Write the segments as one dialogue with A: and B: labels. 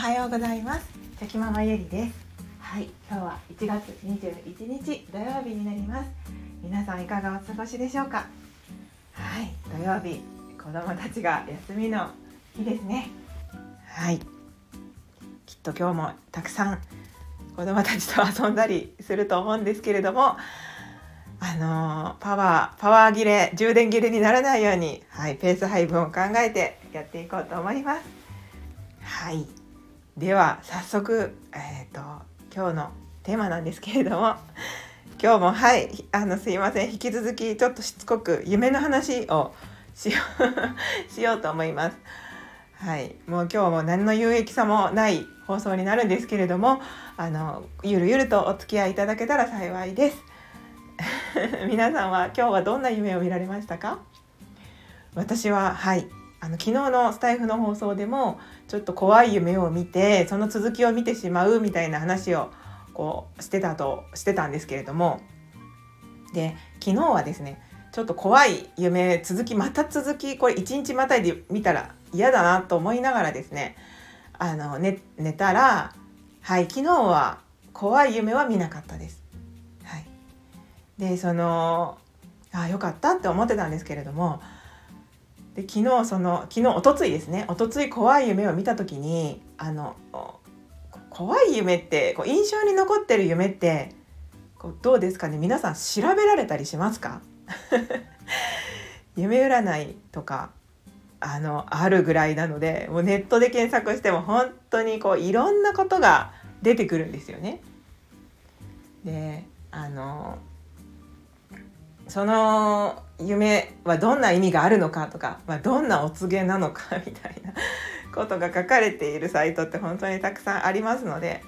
A: はようございます。チョキママゆりです。はい今日は1月21日土曜日になります。皆さんいかがお過ごしでしょうか？はい土曜日子供たちが休みの日ですね。はいきっと今日もたくさん子供たちと遊んだりすると思うんですけれどもあのパワーパワー切れ充電切れにならないように、はい、ペース配分を考えてやっていこうと思います。はい。では早速、えーと、今日のテーマなんですけれども 今日もはいあのすいません引き続きちょっとしつこく夢の話をしよう しようと思います。はい、もう今日も何の有益さもない放送になるんですけれどもあのゆるゆるとお付き合いいただけたら幸いです。皆さんは今日はどんな夢を見られましたか？私ははいあの昨日のスタイフの放送でもちょっと怖い夢を見てその続きを見てしまうみたいな話をこうしてたとしてたんですけれどもで昨日はですねちょっと怖い夢続きまた続きこれ一日またいで見たら嫌だなと思いながらですねあの寝寝たらはい昨日は怖い夢は見なかったです。はいでそのあよかったって思ってたんですけれどもで昨日その昨日おとついですね。おとつい怖い夢を見た時にあの怖い夢ってこう印象に残ってる夢ってこうどうですかね？皆さん調べられたりしますか？夢占いとかあのあるぐらいなのでもうネットで検索しても本当にこういろんなことが出てくるんですよね。であのその夢はどんな意味があるのかとか、まあ、どんなお告げなのか みたいなことが書かれているサイトって本当にたくさんありますので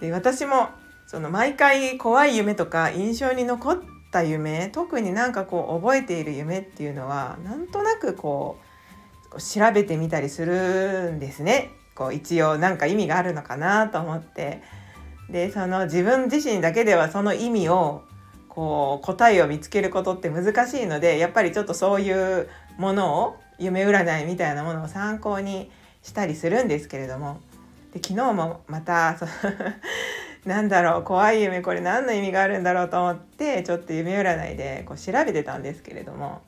A: で私もその毎回怖い夢とか印象に残った夢特になんかこう覚えている夢っていうのはなんとなくこう調べてみたりするんですね。こう一応なんか意味があるのかなと思ってでその自分自身だけではその意味をこう答えを見つけることって難しいのでやっぱりちょっとそういうものを夢占いみたいなものを参考にしたりするんですけれどもで昨日もまたそ なんだろう怖い夢これ何の意味があるんだろうと思ってちょっと夢占いでこう調べてたんですけれども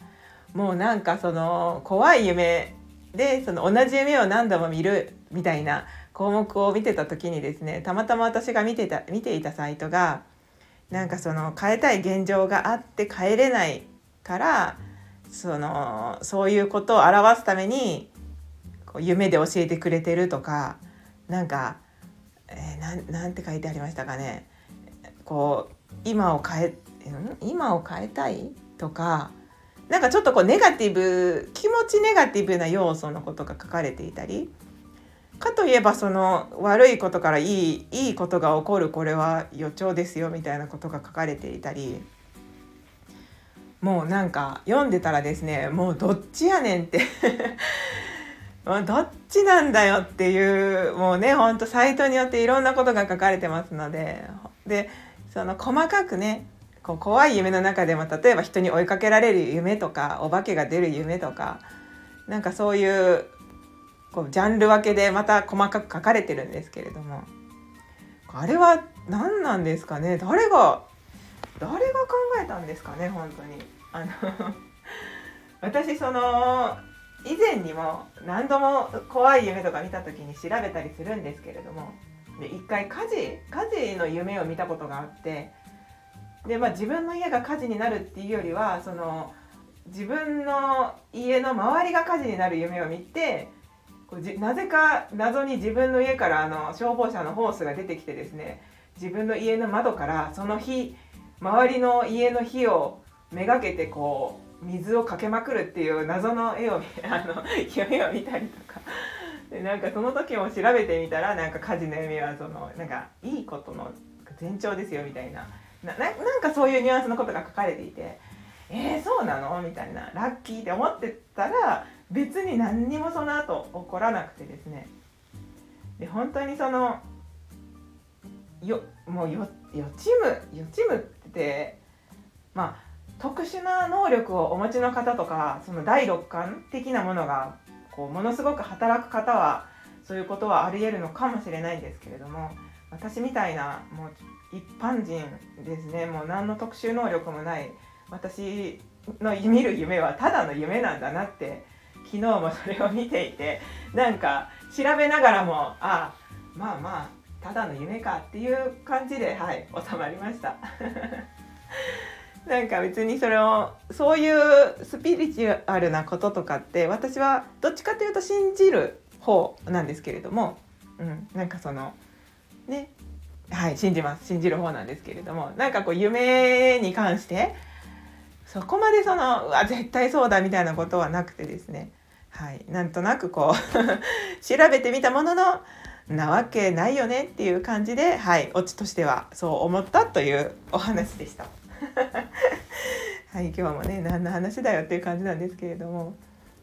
A: もうなんかその怖い夢でその同じ夢を何度も見るみたいな項目を見てた時にですねたまたま私が見てた見ていたサイトがなんかその変えたい現状があって変えれないからそのそういうことを表すためにこう夢で教えてくれてるとかなんか、えー、なんて書いてありましたかね。こう今を変え今を変えたいとかなんかちょっとこうネガティブ気持ちネガティブな要素のことが書かれていたりかといえばその悪いことからいいいいことが起こるこれは予兆ですよみたいなことが書かれていたりもうなんか読んでたらですねもうどっちやねんって どっちなんだよっていうもうねほんとサイトによっていろんなことが書かれてますのででその細かくねこう怖い夢の中でも例えば人に追いかけられる夢とかお化けが出る夢とかなんかそういうこうジャンル分けでまた細かく書かれてるんですけれども。あれは何なんですかね？誰が誰が考えたんですかね？本当に。あの 私その以前にも何度も怖い夢とか見た時に調べたりするんですけれども。で一回火事火事の夢を見たことがあって。で、まあ、自分の家が火事になるっていうよりはその自分の家の周りが火事になる夢を見てこうなぜか謎に自分の家からあの消防車のホースが出てきてですね自分の家の窓からその日周りの家の火をめがけてこう水をかけまくるっていう謎の絵を あの夢を見たりとか。でなんかその時も調べてみたらなんか火事の夢はそのなんかいいことの前兆ですよみたいなななんかそういうニュアンスのことが書かれていてえー、そうなの？みたいな。ラッキーって思ってたら別に何にもその後起こらなくてですね。で本当にそのよもうよ予知夢予知夢ってまあ特殊な能力をお持ちの方とかその第六感的なものがこうものすごく働く方はそういうことはありえるのかもしれないんですけれども私みたいなもう一般人ですね。もう何の特殊能力もない私の見る夢はただの夢なんだなって昨日もそれを見ていてなんか調べながらもあまあまあただの夢かっていう感じではい収まりました。なんか別にそれをそういうスピリチュアルなこととかって私はどっちかというと信じる方なんですけれども、うん、なんかそのねはい信じます。信じる方なんですけれどもなんかこう夢に関してそこまでそのうわ絶対そうだみたいなことはなくてですね。はい。なんとなくこう 調べてみたもののなわけないよねっていう感じではい。オチとしてはそう思ったというお話でした。はい。今日もね何の話だよっていう感じなんですけれども。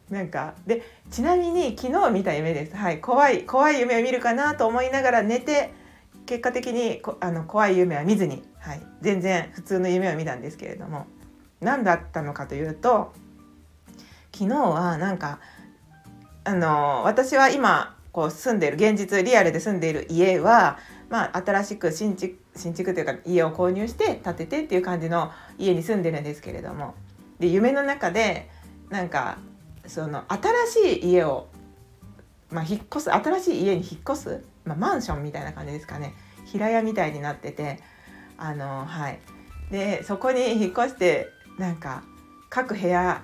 A: なんかでちなみに昨日見た夢です。はい。怖い怖い夢を見るかなと思いながら寝て結果的にあの怖い夢は見ずに、はい、全然普通の夢を見たんですけれども。何だったのかというと昨日はなんかあの私は今こう住んでいる現実リアルで住んでいる家は、まあ、新しく新築新築というか家を購入して建ててっていう感じの家に住んでるんですけれども。で夢の中でなんかその新しい家を、まあ、引っ越す新しい家に引っ越す、まあ、マンションみたいな感じですかね。平屋みたいになっててあのはい。でそこに引っ越してなんか各部屋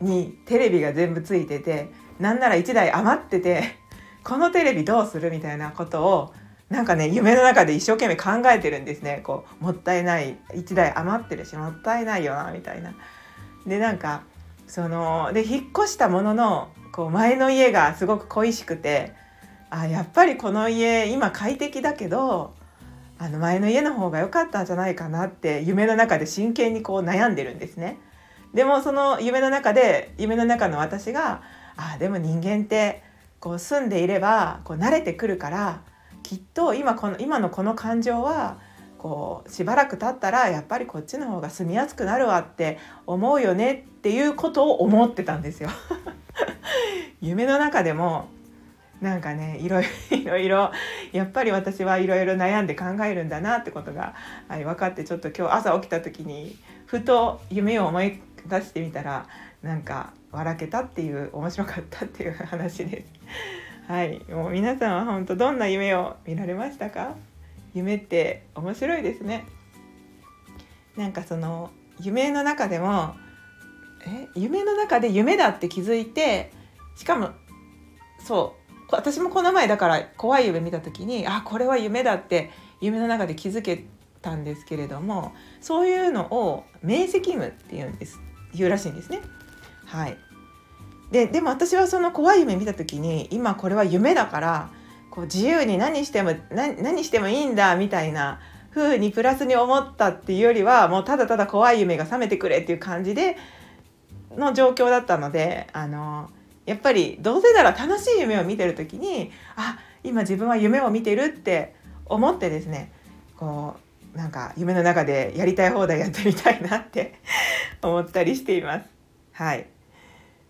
A: にテレビが全部ついててなんなら1台余っててこのテレビどうするみたいなことをなんかね夢の中で一生懸命考えてるんですねこうもったいない1台余ってるしもったいないよなみたいな。でなんかそので引っ越したもののこう前の家がすごく恋しくてあやっぱりこの家今快適だけどあの前の家の方が良かったんじゃないかなって夢の中で真剣にこう悩んでるんですね。でもその夢の中で夢の中の私があでも人間ってこう住んでいればこう慣れてくるからきっと今この今のこの感情はこうしばらく経ったらやっぱりこっちの方が住みやすくなるわって思うよねっていうことを思ってたんですよ。夢の中でもなんかねいろいろいろやっぱり私はいろいろ悩んで考えるんだなってことが、はい、分かってちょっと今日朝起きた時にふと夢を思い出してみたらなんか笑けたっていう面白かったっていう話です。はい、もう皆さんは本当どんな夢を見られましたか？夢って面白いですね。なんかその夢の中でもえ夢の中で夢だって気づいてしかもそう私もこの前だから怖い夢見た時にあこれは夢だって夢の中で気づけたんですけれどもそういうのを明晰夢っていうんです言うらしいんですね。はいででも私はその怖い夢見た時に今これは夢だからこう自由に何しても何してもいいんだみたいな風にプラスに思ったっていうよりはもうただただ怖い夢が覚めてくれっていう感じでの状況だったのであのやっぱりどうせなら楽しい夢を見てる時にあ今自分は夢を見てるって思ってですねこうなんか夢の中でやりたい放題やってみたいなって 思ったりしています。はい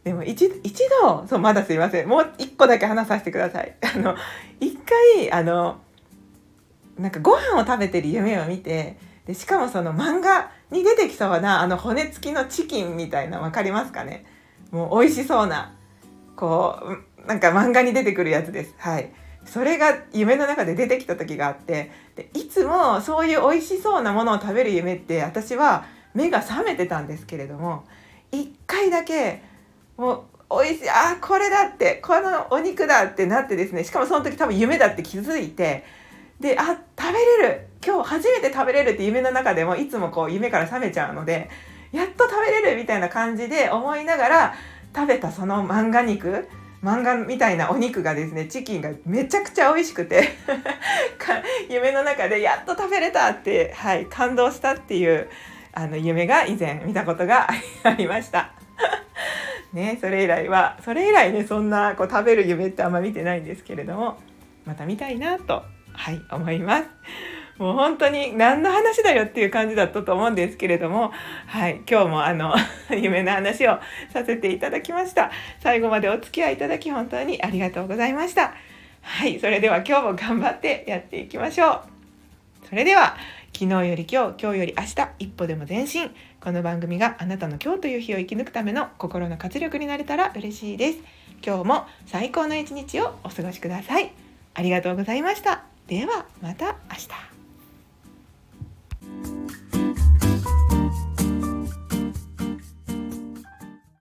A: でも一一度そうまだすいませんもう一個だけ話させてください。あの一回あのなんかご飯を食べてる夢を見てでしかもその漫画に出てきそうなあの骨付きのチキンみたいな分かりますかね？もう美味しそうなこうなんか漫画に出てくるやつです。はいそれが夢の中で出てきた時があってでいつもそういう美味しそうなものを食べる夢って私は目が覚めてたんですけれども一回だけもう美味しいあこれだってこのお肉だってなってですねしかもその時多分夢だって気づいてであ食べれる今日初めて食べれるって夢の中でもいつもこう夢から覚めちゃうのでやっと食べれるみたいな感じで思いながら食べたその漫画肉漫画みたいなお肉がですねチキンがめちゃくちゃ美味しくて 夢の中でやっと食べれたって、はい、感動したっていうあの夢が以前見たことが ありました。ね、それ以来はそれ以来ねそんなこう食べる夢ってあんま見てないんですけれどもまた見たいなとはい思います。もう本当に何の話だよっていう感じだったと思うんですけれども、はい、今日もあの 夢の話をさせていただきました。最後までお付き合いいただき本当にありがとうございました。はいそれでは今日も頑張ってやっていきましょう。それでは昨日より今日今日より明日一歩でも前進。この番組があなたの今日という日を生き抜くための心の活力になれたら嬉しいです。今日も最高の一日をお過ごしください。ありがとうございました。ではまた明日。